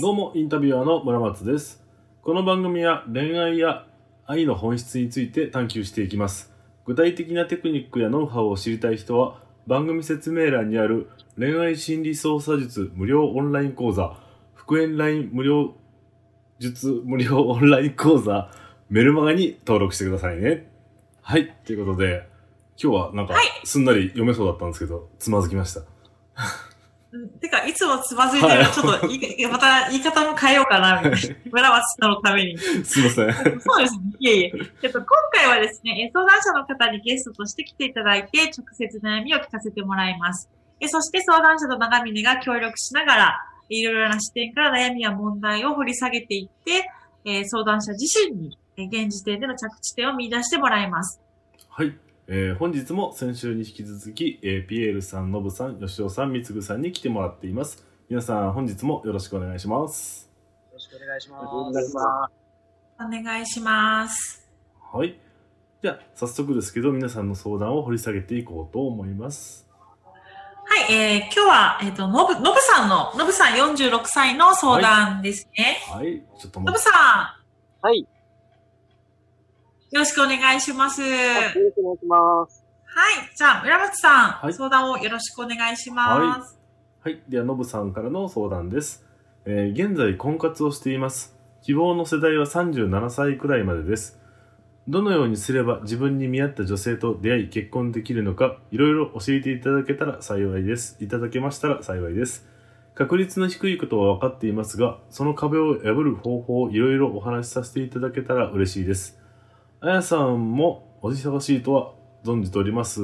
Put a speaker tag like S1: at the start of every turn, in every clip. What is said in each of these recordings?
S1: です
S2: どうも、インタビュアーの村松です。この番組は恋愛や愛の本質について探求していきます。具体的なテクニックやノウハウを知りたい人は、番組説明欄にある恋愛心理操作術無料オンライン講座、復縁 LINE 無料術無料オンライン講座、メルマガに登録してくださいね。はい、ということで、今日はなんか
S1: はい
S2: すんなり読めそうだったんですけど、つまずきました。
S1: うんてか、いつもつまずいてる、
S2: はい
S1: ちょっと言い、また言い方も変えようかな、みたいな。村松さんのために。
S2: すいません。
S1: そうですね。いえいえ。えっと、今回はですね、え相談者の方にゲストとして来ていただいて、直接悩みを聞かせてもらいます。えそして相談者と長峰が協力しながら、いろいろな視点から悩みや問題を掘り下げていって、えー相談者自身に、えー現時点での着地点を見出してもらいます。
S2: はい。えー本日も先週に引き続き、えーピエールさん、ノブさん、吉尾さん、みつぐさんに来てもらっています。皆さん、本日もよろしくお願いします。
S3: よろしくお願いします。
S4: お願いしま
S1: お願いします。
S2: はい。じゃあ、早速ですけど、皆さんの相談を掘り下げていこうと思います。
S1: はい、えー今日は、えっ、と、のぶ、のぶさんの、のぶさん46歳の相談ですね。
S2: はい。ちょっと
S1: のぶ
S2: 待って。
S1: さ
S4: はい。
S1: ん、よろしくお願いします。
S4: よ
S1: は
S4: ろしくお願いします。
S1: い。じゃあ、村松さん、
S2: はい
S1: 相談をよろしくお願いします。
S2: はい。では、ノブさんからの相談です。えー現在、婚活をしています。希望の世代は37歳くらいまでです。どのようにすれば自分に見合った女性と出会い結婚できるのか、いろいろ教えていただけたら幸いです。いただけましたら幸いです。確率の低いことは分かっていますが、その壁を破る方法をいろいろお話しさせていただけたら嬉しいです。あやさんもお忙しいとは存じております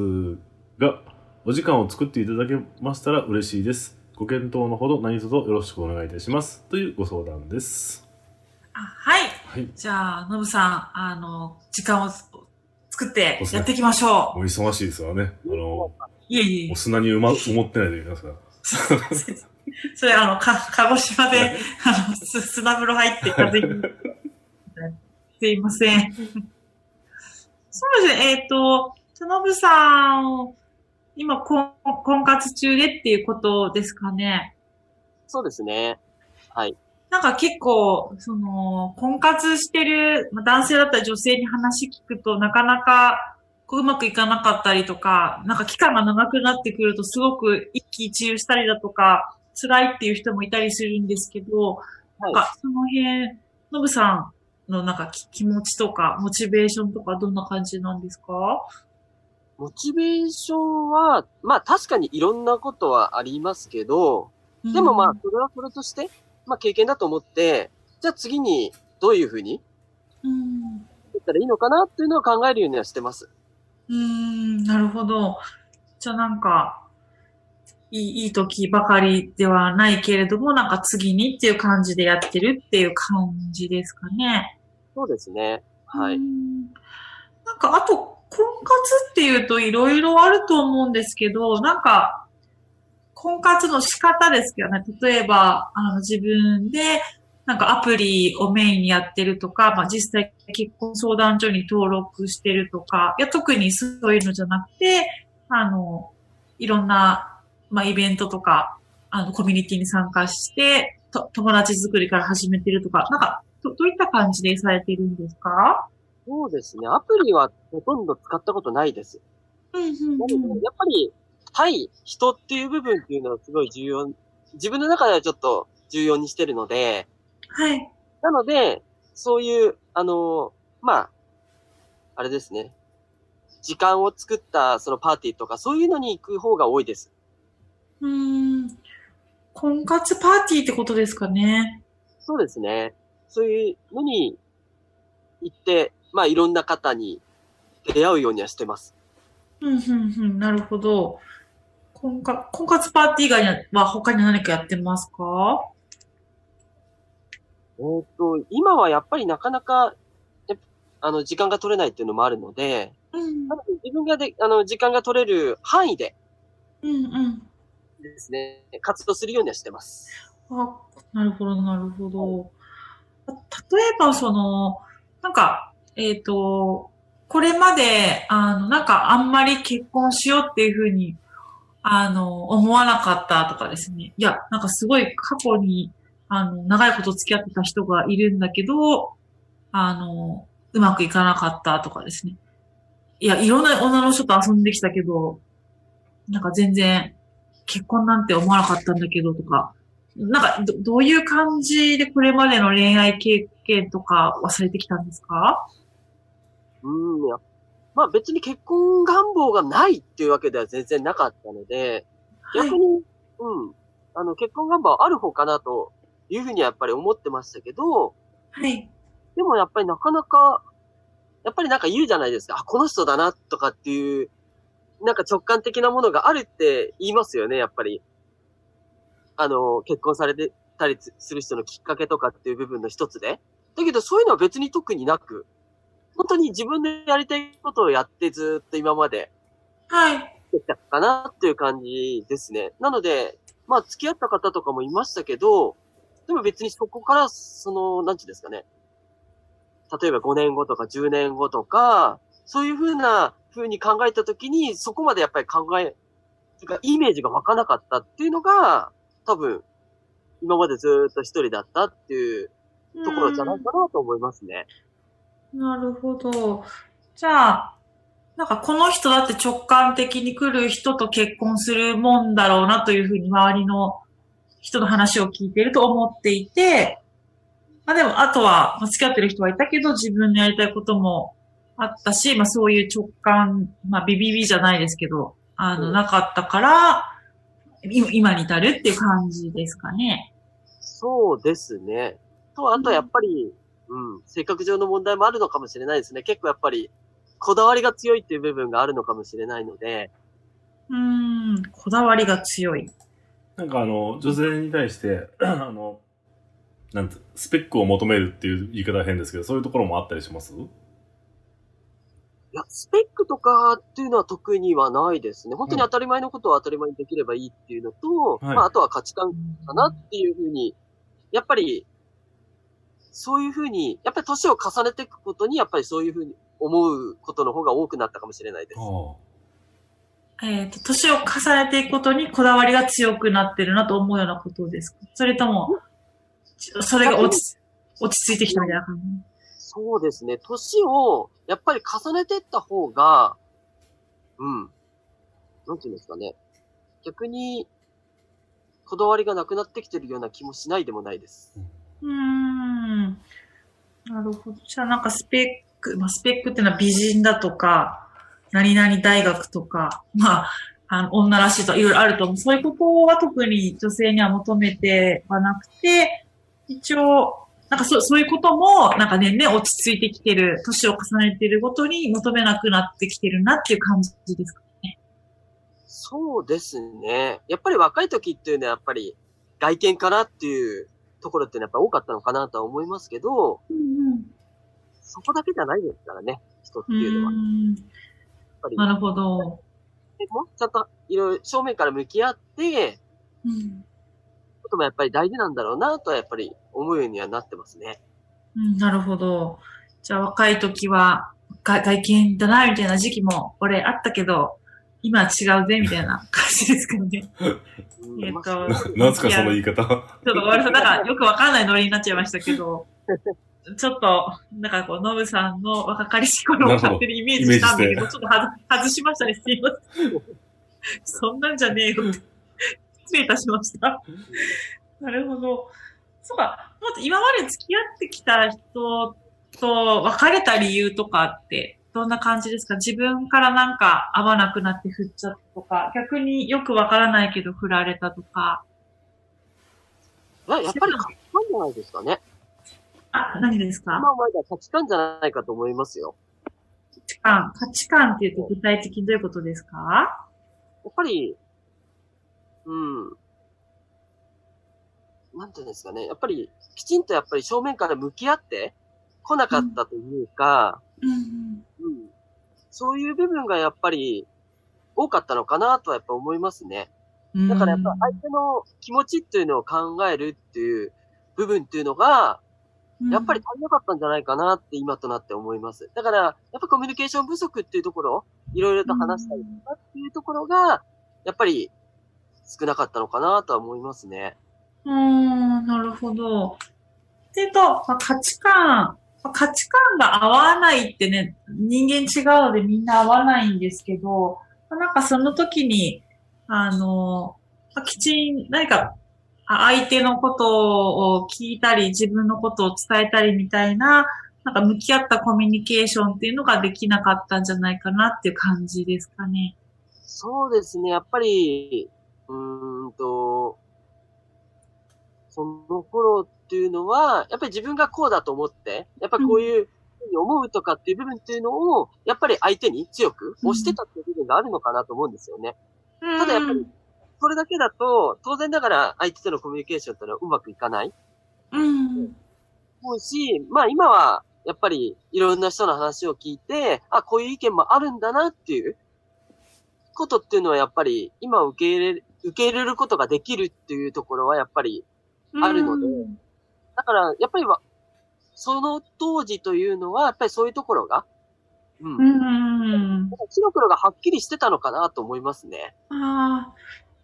S2: が、お時間を作っていただけましたら嬉しいです。ご検討のほど何卒よろしくお願いいたします。というご相談です。
S1: あはい。
S2: はい。
S1: じゃあ、のぶさん、あの、時間を作ってやっていきましょう。
S2: お忙しいですわね。あの、
S1: いえいえ
S2: お。砂に埋ま、埋もってないでいますから。
S1: それ、あの、か、鹿児島で、あの、す砂風呂入って風邪に。すいません。そうですね、えっ、と、田信さん、今婚、婚活中でっていうことですかね。
S4: そうですね。はい。
S1: なんか結構、その、婚活してる、まあ男性だったら女性に話聞くとなかなか、こううまくいかなかったりとか、なんか期間が長くなってくるとすごく一喜一憂したりだとか、辛いっていう人もいたりするんですけど、なんかその辺、のぶさんのなんかき気持ちとか、モチベーションとかどんな感じなんですか？
S4: モチベーションは、まあ確かにいろんなことはありますけど、でもまあ、それはそれとして、まあ経験だと思って、じゃあ次にどういうふうに
S1: うん、
S4: やったらいいのかなっていうのを考えるようにはしてます。
S1: うーん、なるほど。じゃあなんか、いい、いい時ばかりではないけれども、なんか次にっていう感じでやってるっていう感じですかね。
S4: そうですね。はい。
S1: なんか、あと、婚活っていうといろいろあると思うんですけど、なんか、婚活の仕方ですけどね。例えば、あの、自分で、なんかアプリをメインにやってるとか、まあ実際結婚相談所に登録してるとか、いや特にそういうのじゃなくて、あの、いろんな、まあイベントとか、あの、コミュニティに参加して、と友達作りから始めてるとか、なんか、どどういった感じでされてるんですか？
S4: そうですね。アプリはほとんど使ったことないです。
S1: うんうん
S4: なので、やっぱり、対人っていう部分っていうのはすごい重要。自分の中ではちょっと重要にしてるので、
S1: はい。
S4: なので、そういう、あの、まあ、あれですね。時間を作ったそのパーティーとか、そういうのに行く方が多いです。
S1: うーん。婚活パーティーってことですかね。
S4: そうですね。そういうのに行って、まあいろんな方に出会うようにはしてます。
S1: うん、うん、うん。なるほど。婚活婚活パーティー以外には他に何かやってますか？
S4: えーっと、今はやっぱりなかなか、あの、時間が取れないっていうのもあるので、
S1: うん
S4: 自分がで、あの、時間が取れる範囲で
S1: うんうん。
S4: ですね、活動するようにはしてます。
S1: あ、なるほど、なるほど。例えば、その、なんか、えっ、と、これまで、あの、なんかあんまり結婚しようっていうふうに、あの、思わなかったとかですね。いや、なんかすごい過去に、あの、長いこと付き合ってた人がいるんだけど、あの、うまくいかなかったとかですね。いや、いろんな女の人と遊んできたけど、なんか全然結婚なんて思わなかったんだけどとか、なんかど、どういう感じでこれまでの恋愛経験とかはされてきたんですか？
S4: うん、やまあ別に結婚願望がないっていうわけでは全然なかったので、
S1: はい
S4: 逆に、うん、あの、結婚願望はある方かなというふうにはやっぱり思ってましたけど、
S1: はい。
S4: でもやっぱりなかなか、やっぱりなんか言うじゃないですか。あ、この人だなとかっていう、なんか直感的なものがあるって言いますよね、やっぱり。あの、結婚されてたりする人のきっかけとかっていう部分の一つで。だけどそういうのは別に特になく、本当に自分でやりたいことをやってずっと今まで
S1: はい。
S4: できたかなっていう感じですね。なので、まあ付き合った方とかもいましたけど、でも別にそこから、その、なんていうんですかね。例えば5年後とか10年後とか、そういうふうな風に考えたときに、そこまでやっぱり考え、かイメージが湧かなかったっていうのが、多分、今までずっと一人だったっていうところじゃないかなと思いますね。
S1: なるほど。じゃあ、なんかこの人だって直感的に来る人と結婚するもんだろうなというふうに周りの人の話を聞いてると思っていて、まあでも、あとは、付き合ってる人はいたけど、自分のやりたいこともあったし、まあそういう直感、まあビビビじゃないですけど、あの、
S4: うん
S1: なかったから、今今に至るっていう感じですかね。
S4: そうですね。と、あとやっぱり、うん、性格上の問題もあるのかもしれないですね。結構やっぱり、こだわりが強いっていう部分があるのかもしれないので、
S1: うーん、こだわりが強い。
S2: なんかあの、女性に対して、あの、なんて、スペックを求めるっていう言い方は変ですけど、そういうところもあったりします？
S4: いや、スペックとかっていうのは特にはないですね。本当に当たり前のことを当たり前にできればいいっていうのと、
S2: はい。
S4: まあ、あとは価値観かなっていうふうに、やっぱり、そういうふうに、やっぱり年を重ねていくことに、やっぱりそういうふうに思うことの方が多くなったかもしれないです。
S1: えっ、と、年を重ねていくことにこだわりが強くなってるなと思うようなことですか？それとも、それが落ち、落ち着いてきたみたいな感じ？
S4: そうですね。年を、やっぱり重ねてった方が、うん。なんていうんですかね。逆に、こだわりがなくなってきてるような気もしないでもないです。
S1: うん。なるほど。じゃあなんかスペック、まあ、スペックっていうのは美人だとか、何々大学とか、まあ、あの、女らしいといろいろあると思う。そういうことは特に女性には求めてはなくて、一応、なんかそう、そういうことも、なんか年々落ち着いてきてる、年を重ねてるごとに求めなくなってきてるなっていう感じですかね。
S4: そうですね。やっぱり若い時っていうのはやっぱり外見かなっていうところってやっぱ多かったのかなとは思いますけど、
S1: うん
S4: そこだけじゃないですからね、人って
S1: うん。
S4: いうのは。
S1: なるほど。
S4: でもちゃんといろいろ正面から向き合って、
S1: うん。
S4: こともやっぱり大事なんだろうなとはやっぱり思うようにはなってますね。
S1: うん、なるほど。じゃあ若い時は外外見だな、みたいな時期も俺あったけど、今は違うぜ、みたいな感じですかね。えっと
S2: なんすか、その言い方。
S1: ちょっとごめんなさい。なんかよくわかんないノリになっちゃいましたけど、ちょっと、なんかこう、ノブさんの若かりし頃を勝手にイメージしたんだけど、
S2: なるほ
S1: ちょっとはず外しましたね。すいません。そんなんじゃねえよって。失礼いたしました。なるほど。そうか、もっと今まで付き合ってきた人と別れた理由とかって、どんな感じですか？自分からなんか合わなくなって振っちゃったとか、逆によくわからないけど振られたとか。
S4: いややっぱり価値観じゃないですかね。
S1: あ、何ですか？
S4: 今までは価値観じゃないかと思いますよ。
S1: 価値観、価値観っていうと具体的にどういうことですか？
S4: やっぱり、うん。うなんていうんですかね、やっぱり、きちんとやっぱり正面から向き合って来なかったというか、
S1: うん
S4: うん。そういう部分がやっぱり多かったのかなとはやっぱ思いますね。
S1: うん。
S4: だからやっぱ相手の気持ちっていうのを考えるっていう部分っていうのが、やっぱり足りなかったんじゃないかなって今となって思います。だから、やっぱコミュニケーション不足っていうところ、いろいろと話したりとかっていうところが、やっぱり少なかったのかなとは思いますね。
S1: うーん、なるほど。っていうと、まあ、価値観、まあ価値観が合わないってね、人間違うのでみんな合わないんですけど、まあなんかその時に、あの、まあきちん、何か、あ相手のことを聞いたり、自分のことを伝えたりみたいな、なんか向き合ったコミュニケーションっていうのができなかったんじゃないかなっていう感じですかね。
S4: そうですね、やっぱり、うーんと、その頃っていうのは、やっぱり自分がこうだと思って、やっぱりこういうふうに思うとかっていう部分っていうのを、やっぱり相手に強く押してたっていう部分があるのかなと思うんですよね。ただやっぱり、それだけだと、当然ながら相手とのコミュニケーションっていうのはうまくいかない。
S1: うん、
S4: 思うし、まあ今は、やっぱりいろんな人の話を聞いて、あ、こういう意見もあるんだなっていうことっていうのはやっぱり今受け入れ、受け入れることができるっていうところはやっぱり、あるので
S1: うん
S4: だからやっぱりは、その当時というのはやっぱりそういうところが、うん。
S1: うん。
S4: 白黒がはっきりしてたのかなと思いますね。
S1: ああ、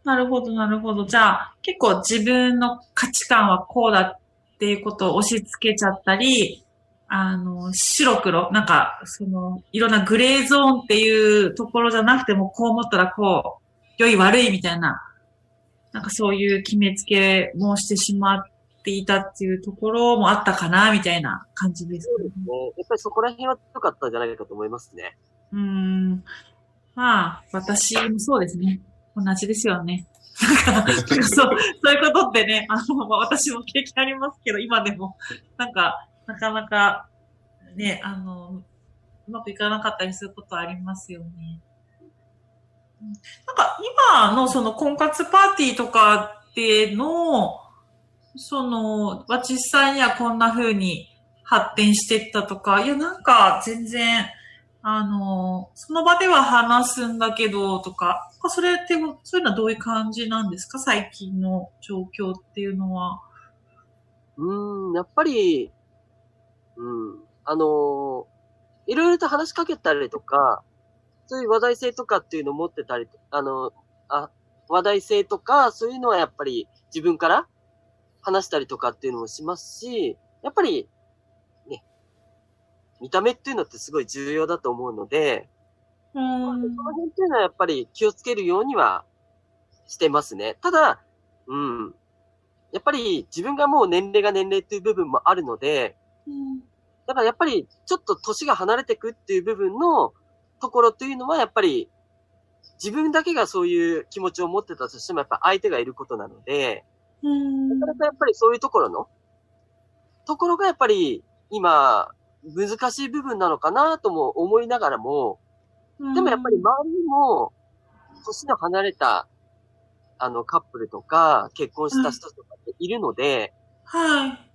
S1: なるほど、なるほど。じゃあ、結構自分の価値観はこうだっていうことを押し付けちゃったり、あの、白黒、なんか、その、いろんなグレーゾーンっていうところじゃなくても、こう思ったらこう、良い悪いみたいな、なんかそういう決めつけもしてしまっていたっていうところもあったかな、みたいな感じですかね。
S4: ねやっぱりそこら辺は良かったんじゃないかと思いますね。
S1: うーん。まあ、私もそうですね。同じですよね。なんか、そう、そういうことってね、あの、まあ、私も経験ありますけど、今でも、なんか、なかなか、ね、あの、うまくいかなかったりすることありますよね。なんか、今のその婚活パーティーとかっての、その、まあ実際にはこんな風に発展してったとか、いや、なんか全然、あの、その場では話すんだけど、とか、それって、そういうのはどういう感じなんですか？最近の状況っていうのは。
S4: うん、やっぱり、うん、あのいろいろと話しかけたりとか、そういう話題性とかっていうのを持ってたりと、あの、あ、話題性とか、そういうのはやっぱり自分から話したりとかっていうのもしますし、やっぱり、ね、見た目っていうのってすごい重要だと思うので、
S1: うーん。
S4: その辺っていうのはやっぱり気をつけるようにはしてますね。ただ、うん。やっぱり自分がもう年齢が年齢っていう部分もあるので、
S1: うん
S4: だからやっぱりちょっと年が離れてくっていう部分のところっていうのはやっぱり自分だけがそういう気持ちを持ってたとしてもやっぱ相手がいることなので、
S1: うん。
S4: なかなかやっぱりそういうところのところがやっぱり今難しい部分なのかなとも思いながらも、でもやっぱり周りにも、年の離れた、あの、カップルとか、結婚した人とかっているので、
S1: はい。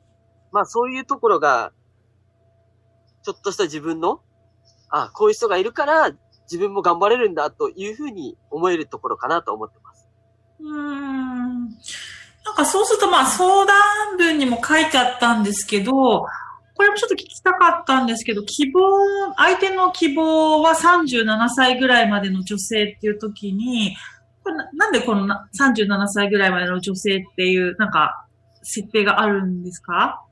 S4: まあそういうところが、ちょっとした自分の、あ、こういう人がいるから、自分も頑張れるんだというふうに思えるところかなと思ってます。
S1: うーん。なんかそうするとまあ相談文にも書いてあったんですけど、これもちょっと聞きたかったんですけど、希望、相手の希望は37歳ぐらいまでの女性っていう時に、これななんでこのな37歳ぐらいまでの女性っていう、なんか、設定があるんですか？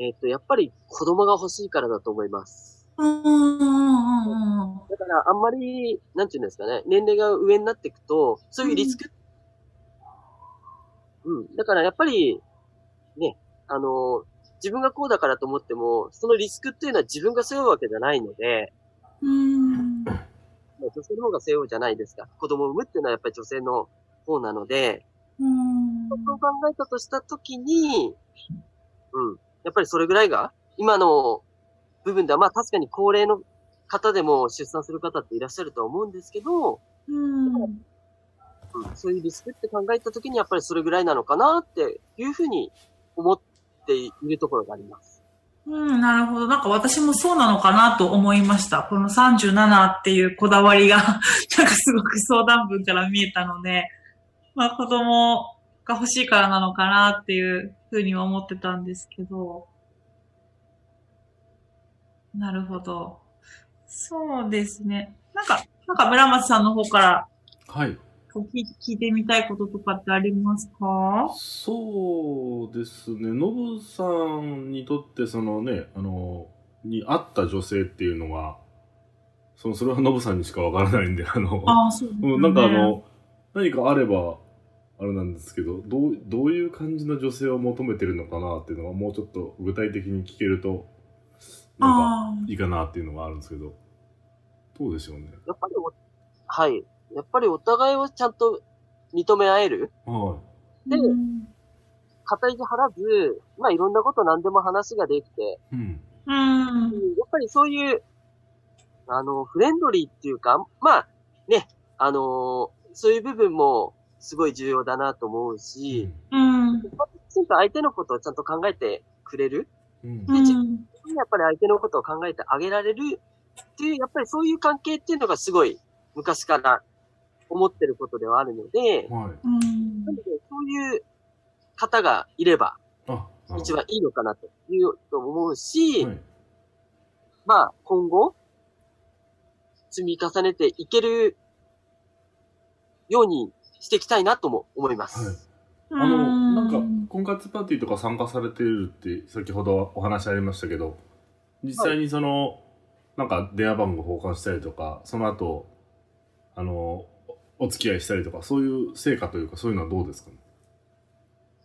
S4: えっ、と、やっぱり子供が欲しいからだと思います。だからあんまり、なんていうんですかね、年齢が上になっていくと、そういうリスク、うん、だからやっぱり、ね、あの、自分がこうだからと思っても、そのリスクっていうのは自分が背負うわけじゃないので、
S1: うーん。
S4: まあ女性の方が背負うじゃないですか。子供を産むっていうのはやっぱり女性の方なので、
S1: うーん。
S4: そう考えたとしたときに、うん。やっぱりそれぐらいが、今の部分では、まあ確かに高齢の方でも出産する方っていらっしゃるとは思うんですけど、
S1: うん。
S4: うん、そういうリスクって考えたときにやっぱりそれぐらいなのかなっていうふうに思っているところがあります。
S1: うん、なるほど。なんか私もそうなのかなと思いました。この37っていうこだわりが、なんかすごく相談文から見えたので、まあ子供が欲しいからなのかなっていうふうには思ってたんですけど。なるほど。そうですね。なんか、なんか村松さんの方から
S2: はい。
S1: 聞いてみたいこととかってありますか？
S2: そうですね。ノブさんにとって、そのね、あの、に会った女性っていうのが、その、それはノブさんにしかわからないんで、あの、
S1: ああ、そうですね。
S2: うん、なんかあの、何かあれば、あれなんですけど、どう、どういう感じの女性を求めてるのかなっていうのが、もうちょっと具体的に聞けると、なんか、
S1: あ
S2: いいかなっていうのがあるんですけど、どうでしょうね。
S4: やっぱりお、はい。やっぱりお互いをちゃんと認め合える？
S2: は
S1: あ。
S4: で
S1: うん
S4: 肩意地張らず、まあいろんなこと何でも話ができて、
S2: い。うん。
S1: うん。
S4: やっぱりそういう、あの、フレンドリーっていうか、まあ、ね、あのそういう部分もすごい重要だなと思うし、
S1: うん。
S4: きちんと相手のことをちゃんと考えてくれる？
S2: うん。
S1: うん。
S4: やっぱり相手のことを考えてあげられるっていう、やっぱりそういう関係っていうのがすごい昔から思ってることではあるので、
S2: はい。
S1: うん
S4: なのでそういう方がいれば一番いいのかなというと思うし、
S2: はい。
S4: まあ今後積み重ねていけるようにしていきたいなとも思います。
S2: はい。あの、なんか、婚活パーティーとか参加されているって、先ほどお話ありましたけど、実際にその、なんか電話番号交換したりとか、その後、あの、おお付き合いしたりとか、そういう成果というか、そういうのはどうですか？ね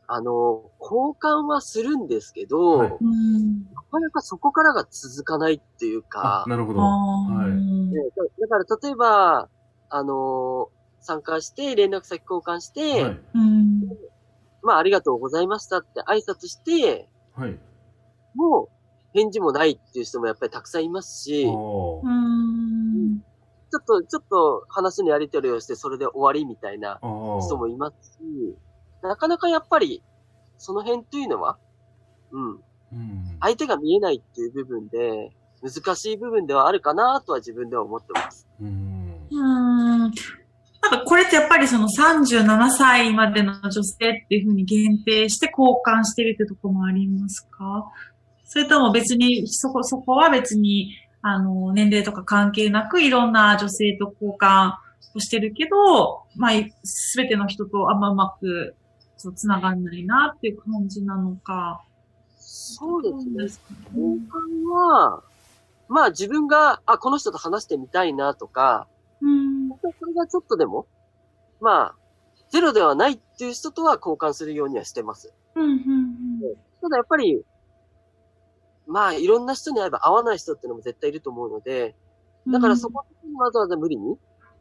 S4: あの、交換はするんですけど、
S2: はい
S1: うん。
S4: なかなかそこからが続かないっていうか
S2: あ、、なるほど。
S1: あ
S2: はい。
S4: だから例えば、あの参加して連絡先交換して、
S2: はい。
S1: うん。
S4: まあありがとうございましたって挨拶して、
S2: はい。
S4: もう返事もないっていう人もやっぱりたくさんいますし、
S1: うん。
S4: っと、ちょっと話のやり取りをしてそれで終わりみたいな。人もいますし、なかなかやっぱりその辺っていうのは、うん、
S2: うん。
S4: 相手が見えないっていう部分で、難しい部分ではあるかなとは自分では思ってます。
S1: うん。なんかこれってやっぱりその37歳までの女性っていうふうに限定して交換してるってとこもありますか？それとも別に、そこ、そこは別に、あの、年齢とか関係なくいろんな女性と交換をしてるけど、まあ、すべての人とあんまうまく、そう、つながんないなっていう感じなのか？
S4: そうですね。
S1: すか
S4: 交換は、まあ自分が、あ、この人と話してみたいなとか、
S1: うん。
S4: それがちょっとでも、まあ、ゼロではないっていう人とは交換するようにはしてます。
S1: うん。うん。
S4: ただやっぱり、まあいろんな人に会えば会わない人っていうのも絶対いると思うので、だからそこにわざわざ無理に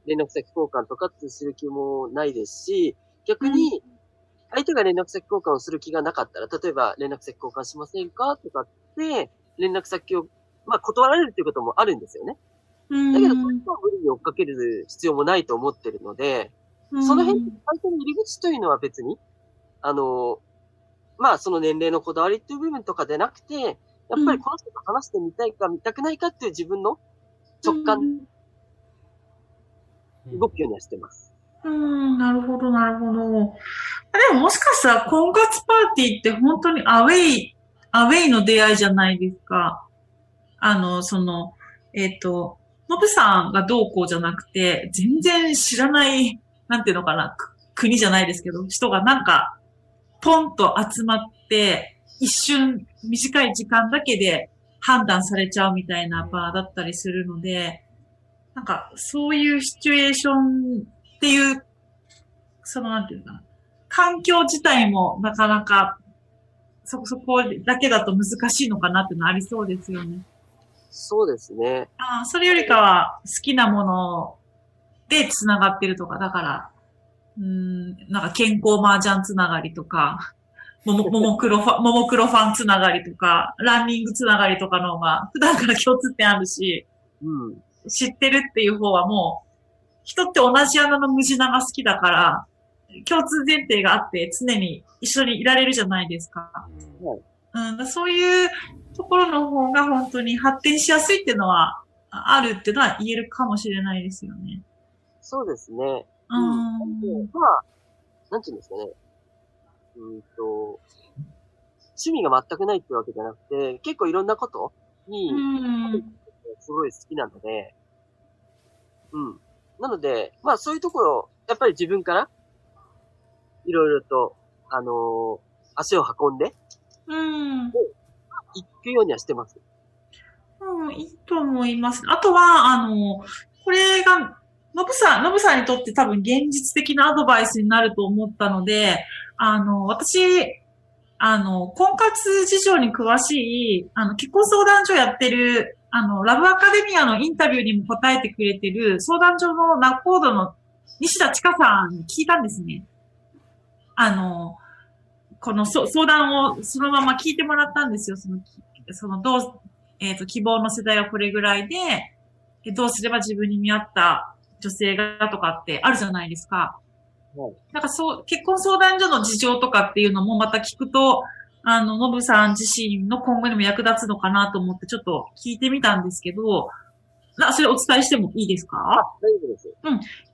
S4: 連絡先交換とかってする気もないですし、逆に相手が連絡先交換をする気がなかったら、例えば連絡先交換しませんか？とかって連絡先を、まあ断られるっていうこともあるんですよね。
S1: うん、
S4: だけど、そういう人は無理に追っかける必要もないと思ってるので、その辺、相手の入り口というのは別に、あの、まあその年齢のこだわりっていう部分とかでなくて、やっぱりこの人と話してみたいか見たくないかっていう自分の直感で動くようにはしてます。
S1: うん、なるほど、なるほど。でももしかしたら婚活パーティーって本当にアウェイ、アウェイの出会いじゃないですか。あの、その、えっ、と、ノブさんがどうこうじゃなくて、全然知らない、なんていうのかな、国じゃないですけど、人がなんか、ポンと集まって、一瞬、短い時間だけで判断されちゃうみたいな場だったりするので、なんか、そういうシチュエーションっていう、その、なんていうかな、環境自体もなかなか、そこ、そこだけだと難しいのかなっていうのありそうですよね。
S4: そうですね。
S1: ああ、それよりかは好きなもので繋がってるとか、だから、うーん、なんか健康麻雀つながりとか、もも、ももクロファン、ももクロファンつながりとか、ランニングつながりとかの方が、普段から共通点あるし、
S4: うん。
S1: 知ってるっていう方はもう、人って同じ穴の無地が好きだから、共通前提があって常に一緒にいられるじゃないですか。うん、だそういうところの方が本当に発展しやすいっていうのはああるっていうのは言えるかもしれないですよね。
S4: そうですね。
S1: うん。
S4: でまあ、なんていうんですかね。うんと、趣味が全くないってわけじゃなくて、結構いろんなことに
S1: う、ん。
S4: すごい好きなので、うん。なので、まあそういうところ、やっぱり自分から、いろいろと、あのー足を運んで、
S1: うん。
S4: 行くようにはしてます。
S1: うん、いいと思います。あとは、あの、これが、ノブさん、ノブさんにとって多分現実的なアドバイスになると思ったので、あの、私、あの、婚活事情に詳しい、あの、結婚相談所やってる、あの、ラブアカデミアのインタビューにも答えてくれてる相談所のナッコードの西田千佳さんに聞いたんですね。あの、このそ相談をそのまま聞いてもらったんですよ。その、そのどう、えっ、と、希望の世代はこれぐらいで、えどうすれば自分に見合った女性がとかってあるじゃないですか。
S4: はい
S1: なんかそう、結婚相談所の事情とかっていうのもまた聞くと、あの、ノブさん自身の今後にも役立つのかなと思ってちょっと聞いてみたんですけど、な、それお伝えしてもいいですか？
S4: 大丈夫です。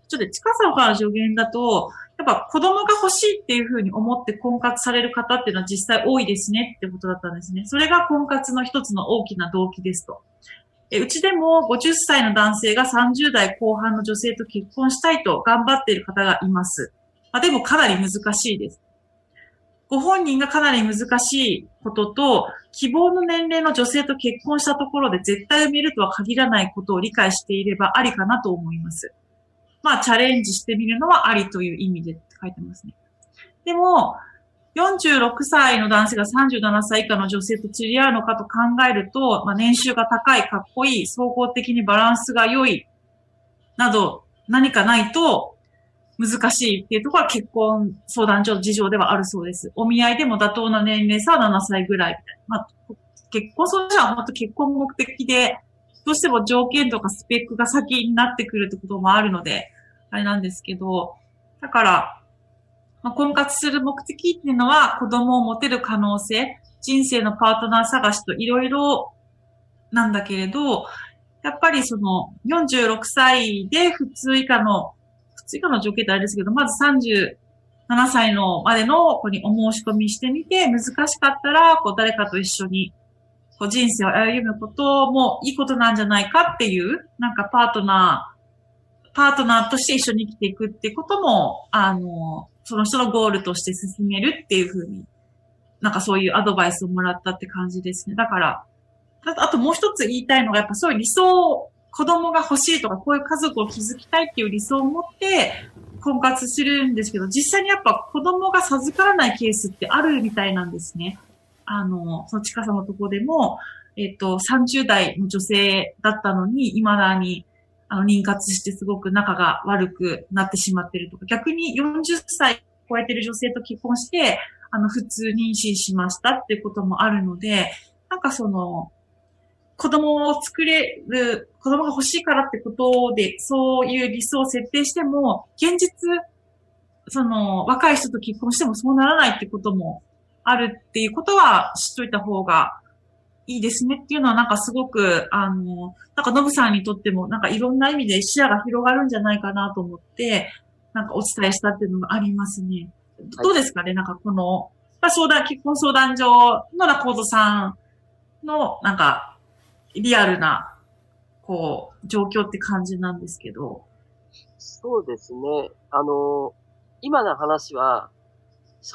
S1: ちょっと近さから助言だと、やっぱ子供が欲しいっていうふうに思って婚活される方っていうのは実際多いですねってことだったんですね。それが婚活の一つの大きな動機ですと。うちでも50歳の男性が30代後半の女性と結婚したいと頑張っている方がいます。まあ、でもかなり難しいです。ご本人がかなり難しいことと、希望の年齢の女性と結婚したところで絶対産めるとは限らないことを理解していればありかなと思います。まあ、チャレンジしてみるのはありという意味でって書いてますね。でも、46歳の男性が37歳以下の女性と釣り合うのかと考えると、まあ、年収が高い、かっこいい、総合的にバランスが良い、など何かないと難しいっていうところは結婚相談所事情ではあるそうです。お見合いでも妥当な年齢差は7歳ぐらいみたいな。まあ、結婚相談所は本当結婚目的で、どうしても条件とかスペックが先になってくるってこともあるので、あれなんですけど、だから、まあ、婚活する目的っていうのは子供を持てる可能性、人生のパートナー探しといろいろなんだけれど、やっぱりその46歳で普通以下の、普通以下の条件ってあれですけど、まず37歳のまでの子にお申し込みしてみて、難しかったら、こう誰かと一緒にこう人生を歩むこともいいことなんじゃないかっていう、なんかパートナー、パートナーとして一緒に生きていくってことも、あの、その人のゴールとして進めるっていうふうに、なんかそういうアドバイスをもらったって感じですね。だから、あとあともう一つ言いたいのが、やっぱそういう理想、子供が欲しいとか、こういう家族を築きたいっていう理想を持って、婚活するんですけど、実際にやっぱ子供が授からないケースってあるみたいなんですね。あの、その近さのとこでも、えっ、と、30代の女性だったのに、未だに、あの、妊活してすごく仲が悪くなってしまってるとか、逆に40歳超えてる女性と結婚して、あの、普通妊娠しましたっていうこともあるので、なんかその、子供を作れる、子供が欲しいからってことで、そういう理想を設定しても、現実、その、若い人と結婚してもそうならないってこともあるっていうことは知っといた方がいいですねっていうのはなんかすごく、あの、なんかノブさんにとってもなんかいろんな意味で視野が広がるんじゃないかなと思って、なんかお伝えしたっていうのがありますね。どうですかね？なんかこの、まあ相談、結婚相談所のラコードさんのなんかリアルな、こう、状況って感じなんですけど。
S4: そうですね。あの、今の話は、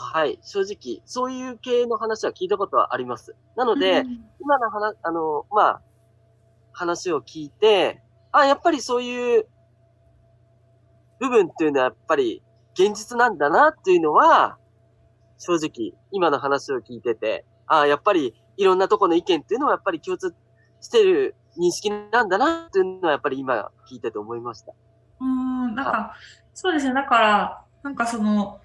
S4: はい、正直、そういう系の話は聞いたことはあります。なので、
S1: うん
S4: 今の話、あの、まあ、話を聞いて、あ、やっぱりそういう部分っていうのはやっぱり現実なんだなっていうのは、正直、今の話を聞いてて、あ、やっぱりいろんなところの意見っていうのはやっぱり共通してる認識なんだなっていうのはやっぱり今聞いてて思いました。
S1: うーん、なんか、そうですね。だから、なんかその、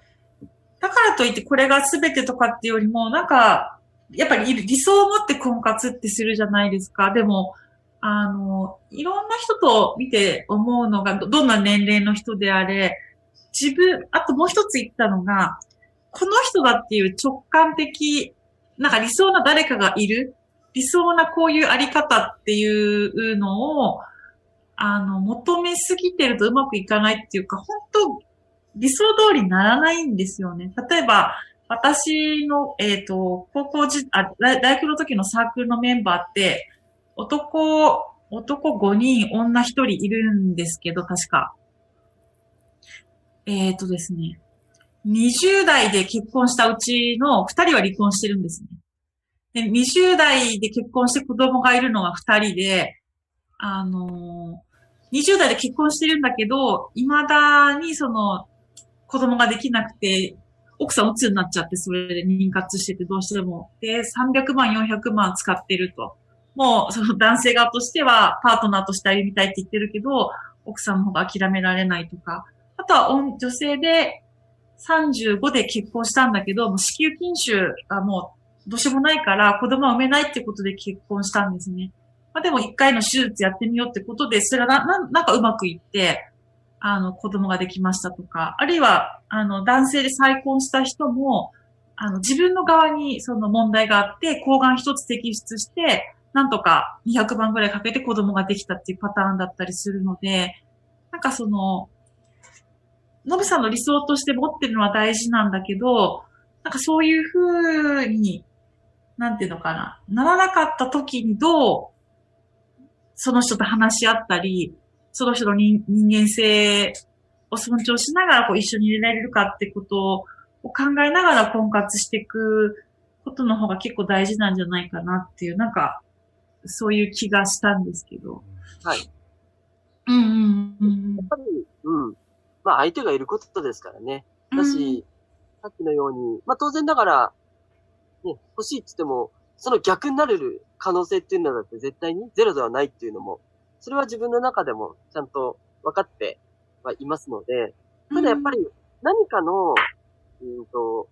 S1: だからといってこれが全てとかっていうよりも、なんか、やっぱり理想を持って婚活ってするじゃないですか。でも、あの、いろんな人と見て思うのが、どんな年齢の人であれ、自分、あともう一つ言ったのが、この人だっていう直感的、なんか理想な誰かがいる、理想なこういうあり方っていうのを、あの、求めすぎてるとうまくいかないっていうか、本当理想通りにならないんですよね。例えば、私の、えっ、と、高校時、あ、大大学の時のサークルのメンバーって、男、男5人、女1人いるんですけど、確か。えっ、とですね。20代で結婚したうちの2人は離婚してるんですね。で、20代で結婚して子供がいるのが2人で、あのー20代で結婚してるんだけど、未だにその、子供ができなくて、奥さん鬱になっちゃって、それで妊活しててどうしても。で、300万、400万使ってると。もう、その男性側としては、パートナーとして歩みたいって言ってるけど、奥さんの方が諦められないとか。あとは、女性で、35で結婚したんだけど、もう子宮筋腫がもう、どうしようもないから、子供は産めないってことで結婚したんですね。まあでも一回の手術やってみようってことで、それがな、ななんかうまくいって、あの、子供ができましたとか、あるいは、あの、男性で再婚した人も、あの、自分の側にその問題があって、抗がん一つ摘出して、なんとか200万ぐらいかけて子供ができたっていうパターンだったりするので、なんかその、のぶさんの理想として持ってるのは大事なんだけど、なんかそういうふうに、なんていうのかな、ならなかった時にどう、その人と話し合ったり、その人の人人間性を尊重しながらこう一緒に入れられるかってことを考えながら婚活していくことの方が結構大事なんじゃないかなっていう、なんか、そういう気がしたんですけど。
S4: はい。
S1: うんうんうん
S4: やっぱり、うん。まあ相手がいることですからね。だし、さっきのように、まあ当然だから、ね、欲しいって言っても、その逆になれる可能性っていうのだって絶対にゼロではないっていうのも、それは自分の中でもちゃんと分かってはいますので、ただやっぱり何かの、うんと、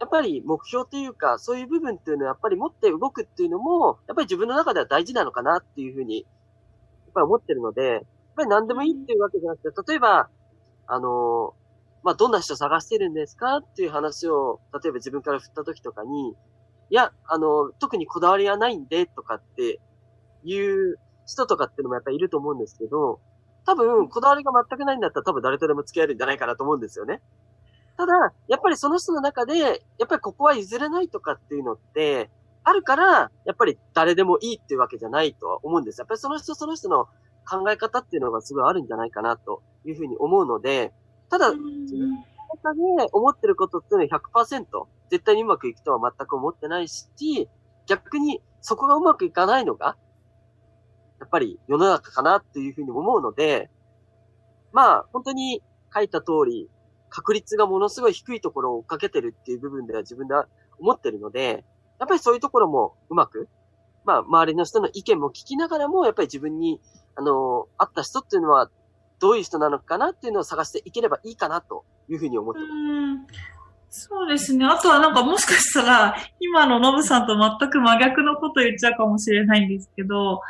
S4: やっぱり目標っていうか、そういう部分っていうのはやっぱり持って動くっていうのも、やっぱり自分の中では大事なのかなっていうふうに、やっぱり思ってるので、やっぱり何でもいいっていうわけじゃなくて、例えば、あの、まあ、どんな人探してるんですかっていう話を、例えば自分から振った時とかに、いや、あの、特にこだわりはないんで、とかっていう人とかっていうのもやっぱりいると思うんですけど、多分、こだわりが全くないんだったら多分誰とでも付き合えるんじゃないかなと思うんですよね。ただ、やっぱりその人の中で、やっぱりここは譲れないとかっていうのって、あるから、やっぱり誰でもいいっていうわけじゃないとは思うんです。やっぱりその人その人の考え方っていうのがすごいあるんじゃないかなというふうに思うので、ただ、
S1: うん
S4: 中で思ってることっていうのは100%絶対にうまくいくとは全く思ってないし、逆にそこがうまくいかないのが、やっぱり世の中かなっていうふうに思うので、まあ本当に書いた通り、確率がものすごい低いところを追っかけてるっていう部分では自分では思ってるので、やっぱりそういうところもうまく、まあ周りの人の意見も聞きながらも、やっぱり自分に、あの、会った人っていうのはどういう人なのかなっていうのを探していければいいかなというふうに思ってます。
S1: そうですね。あとはなんかもしかしたら、今のノブさんと全く真逆のこと言っちゃうかもしれないんですけど、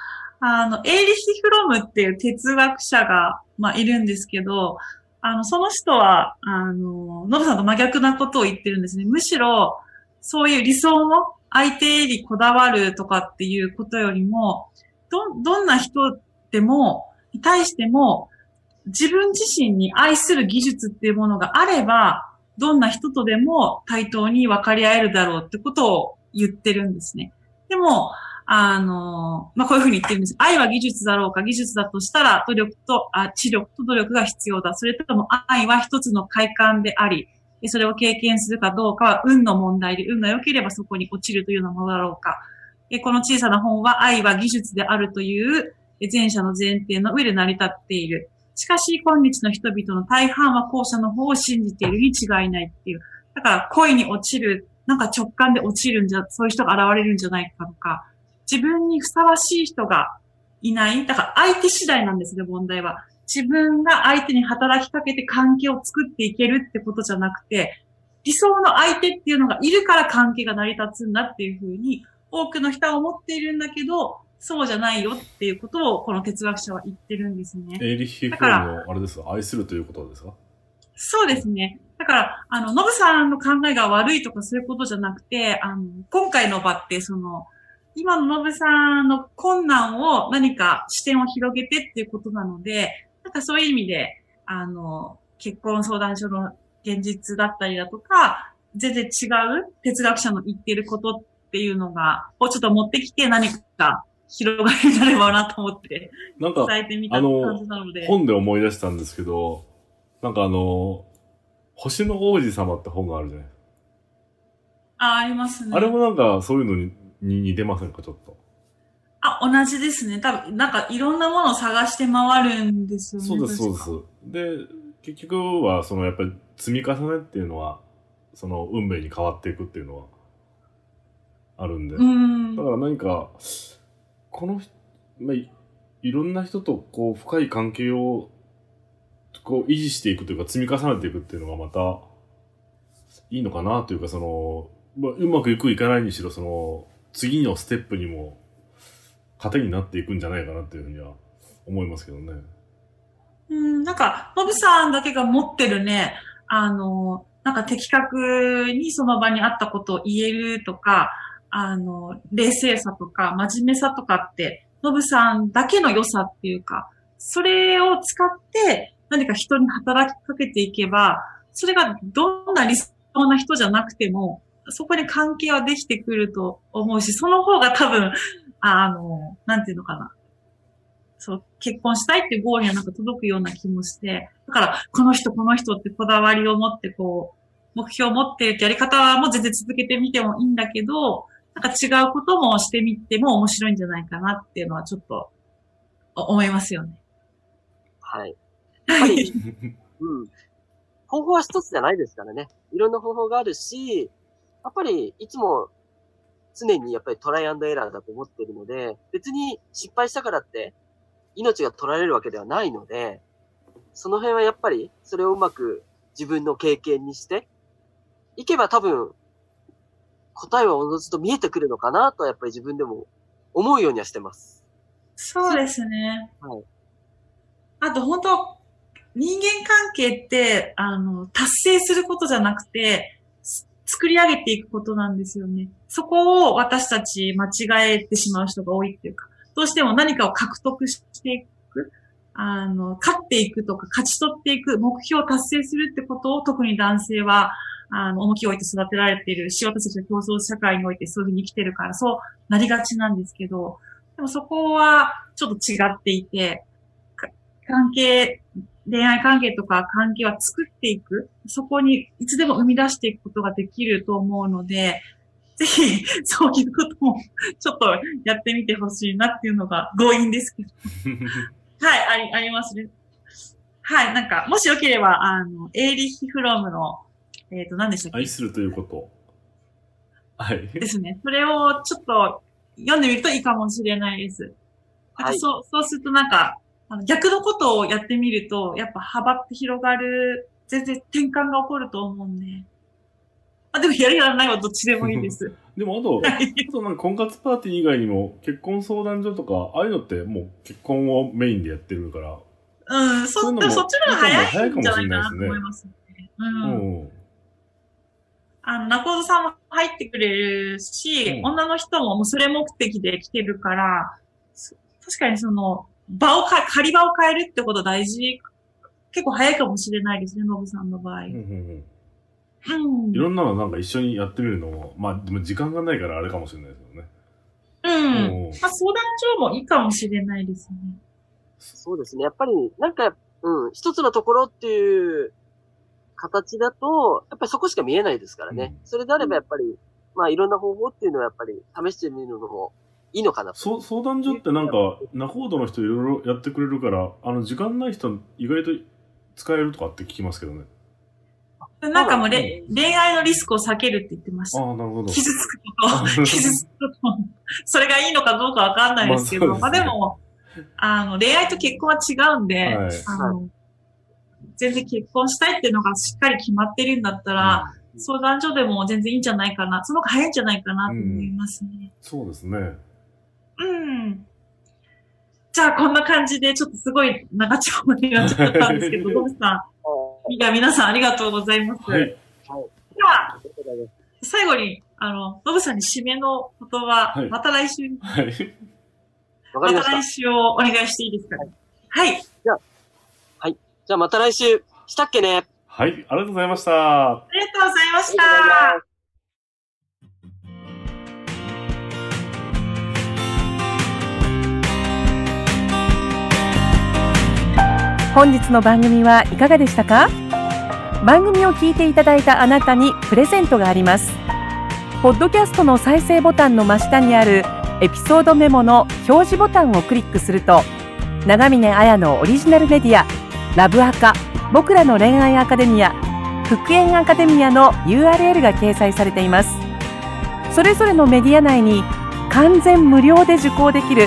S1: あの、エーリヒ・フロムっていう哲学者が、まあ、いるんですけど、あの、その人は、あの、ノブさんと真逆なことを言ってるんですね。むしろ、そういう理想の相手にこだわるとかっていうことよりも、ど、どんな人でも、対しても、自分自身に愛する技術っていうものがあれば、どんな人とでも対等に分かり合えるだろうってことを言ってるんですね。でも、あの、まあ、こういうふうに言ってるんです。愛は技術だろうか、技術だとしたら、努力と、あ、知力と努力が必要だ。それとも愛は一つの快感であり、それを経験するかどうかは運の問題で、運が良ければそこに落ちるというようなものだろうか。でこの小さな本は愛は技術であるという前者の前提の上で成り立っている。しかし、今日の人々の大半は後者の方を信じているに違いないっていう。だから、恋に落ちる、なんか直感で落ちるんじゃ、そういう人が現れるんじゃないかとか、自分にふさわしい人がいない。だから、相手次第なんですね、問題は。自分が相手に働きかけて関係を作っていけるってことじゃなくて、理想の相手っていうのがいるから関係が成り立つんだっていうふうに、多くの人は思っているんだけど、そうじゃないよっていうことをこの哲学者は言ってるんですね。
S2: エイリッヒ・フロムの、あれですか？愛するということですか？
S1: そうですね。だから、あの、ノブさんの考えが悪いとかそういうことじゃなくて、あの、今回の場って、その、今のノブさんの困難を何か視点を広げてっていうことなので、なんかそういう意味で、あの、結婚相談所の現実だったりだとか、全然違う哲学者の言ってることっていうのが、をちょっと持ってきて何か広がりになればなと思って
S2: なんか、
S1: 伝えてみた感じなので。
S2: 本で思い出したんですけど、なんかあの、星の王子様って本があるじゃない
S1: あ、ありますね。
S2: あれもなんかそういうのにに似てませんか、ちょっと。
S1: あ、同じですね。多分、なんかいろんなものを探して回るんですよね。
S2: そうです、そうです。で、結局は、そのやっぱり積み重ねっていうのは、その運命に変わっていくっていうのはあるんで。
S1: うん
S2: だ。から何か、この人、まあ、いいろんな人とこう深い関係をこう維持していくというか積み重ねていくっていうのがまたいいのかなというかその、まあ、うまくいくいかないにしろその次のステップにも糧になっていくんじゃないかなっていうふうには思いますけどね。
S1: うん、なんか、ノブさんだけが持ってるね、あの、なんか的確にその場にあったことを言えるとか、あの、冷静さとか、真面目さとかって、ノブさんだけの良さっていうか、それを使って何か人に働きかけていけば、それがどんな理想な人じゃなくても、そこに関係はできてくると思うし、その方が多分、あの、なんていうのかな。そう、結婚したいってゴールにはなんか届くような気もして、だから、この人、この人ってこだわりを持って、こう、目標を持ってるってやり方も全然続けてみてもいいんだけど、なんか違うこともしてみても面白いんじゃないかなっていうのはちょっとお思いますよね。
S4: はい。やっぱり、うん。方法は一つじゃないですからね。いろんな方法があるし、やっぱりいつも常にやっぱりトライアンドエラーだと思っているので、別に失敗したからって命が取られるわけではないので、その辺はやっぱりそれをうまく自分の経験にして、いけば多分答えはおのずと見えてくるのかなとやっぱり自分でも思うようにはしてます。
S1: そうですね。
S4: はい。
S1: あと本当、人間関係って、あの、達成することじゃなくて、す作り上げていくことなんですよね。そこを私たち間違えてしまう人が多いっていうか、どうしても何かを獲得していく、あの、勝っていくとか、勝ち取っていく、目標を達成するってことを特に男性は、あの、重きを置いて育てられているし、私たちの競争社会においてそういうふうに生きてるから、そうなりがちなんですけど、でもそこはちょっと違っていて、関係、恋愛関係とか関係は作っていく、そこにいつでも生み出していくことができると思うので、ぜひ、そういうことも、ちょっとやってみてほしいなっていうのが強引ですけど。はい、あり、ありますね。はい、なんか、もしよければ、あの、エーリッヒ・フロムの、えっ、と、何でしたっけ？
S2: 愛するということ。はい。
S1: ですね。それをちょっと読んでみるといいかもしれないです。あ
S4: はい
S1: とそう、そうするとなんか、あの逆のことをやってみると、やっぱ幅って広がる、全然転換が起こると思うんで。あ、でもやるやらないはどっちでもいいです。
S2: でもあと、
S1: はい
S2: あとなんか婚活パーティー以外にも結婚相談所とか、ああいうのってもう結婚をメインでやってるから、
S1: うん、そ、
S2: そ
S1: っちの方が早いんじゃないかなと思いますね。
S2: う
S1: うん。
S2: ん。
S1: あの、中尾さんも入ってくれるし、
S2: うん
S1: 女の人ももうそれ目的で来てるから、そ確かにその、場をか、仮場を変えるってこと大事、結構早いかもしれないですね、ノブさんの場合。
S2: うんうんうん
S1: うん。
S2: いろんなのなんか一緒にやってみるのも、まあでも時間がないからあれかもしれないですけどね。
S1: うん。
S2: うん
S1: まあ、相談所もいいかもしれないですね。
S4: そうですね。やっぱり、なんか、うん、一つのところっていう形だと、やっぱりそこしか見えないですからね。
S2: うん
S4: それであればやっぱり、まあいろんな方法っていうのはやっぱり試してみるのもいいのかなと。
S2: そう相談所ってなんか、仲人の人いろいろやってくれるから、あの時間ない人意外と使えるとかって聞きますけどね。
S1: なんかもうれ、恋愛のリスクを避けるって言ってました。
S2: ああ、なるほど。
S1: 傷つくこと、傷つくこと、それがいいのかどうかわかんないですけど、まあでも、あの、恋愛と結婚は違うんで、
S2: はい
S1: あの、全然結婚したいっていうのがしっかり決まってるんだったら、相談所でも全然いいんじゃないかな、その方が早いんじゃないかなと思いますね。
S2: そうですね。
S1: うん。じゃあこんな感じで、ちょっとすごい長丁場になっちゃったんですけど、ノブさん、いや、皆さんありがとうございます。
S2: はい。
S1: では、最後に、あの、ノブさんに締めの言葉、
S2: はい
S1: また来週、
S2: はい。
S4: わかりました
S1: また来。週をお願いしていいですかね？はい。
S4: じゃあまた来週、したっけね？
S2: はい。ありがとうございました。
S1: ありがとうございました。
S3: 本日の番組はいかがでしたか？番組を聞いていただいたあなたにプレゼントがあります。ポッドキャストの再生ボタンの真下にあるエピソードメモの表示ボタンをクリックすると長峰彩のオリジナルメディアラブアカ僕らの恋愛アカデミア復縁アカデミアの URL が掲載されています。それぞれのメディア内に完全無料で受講できる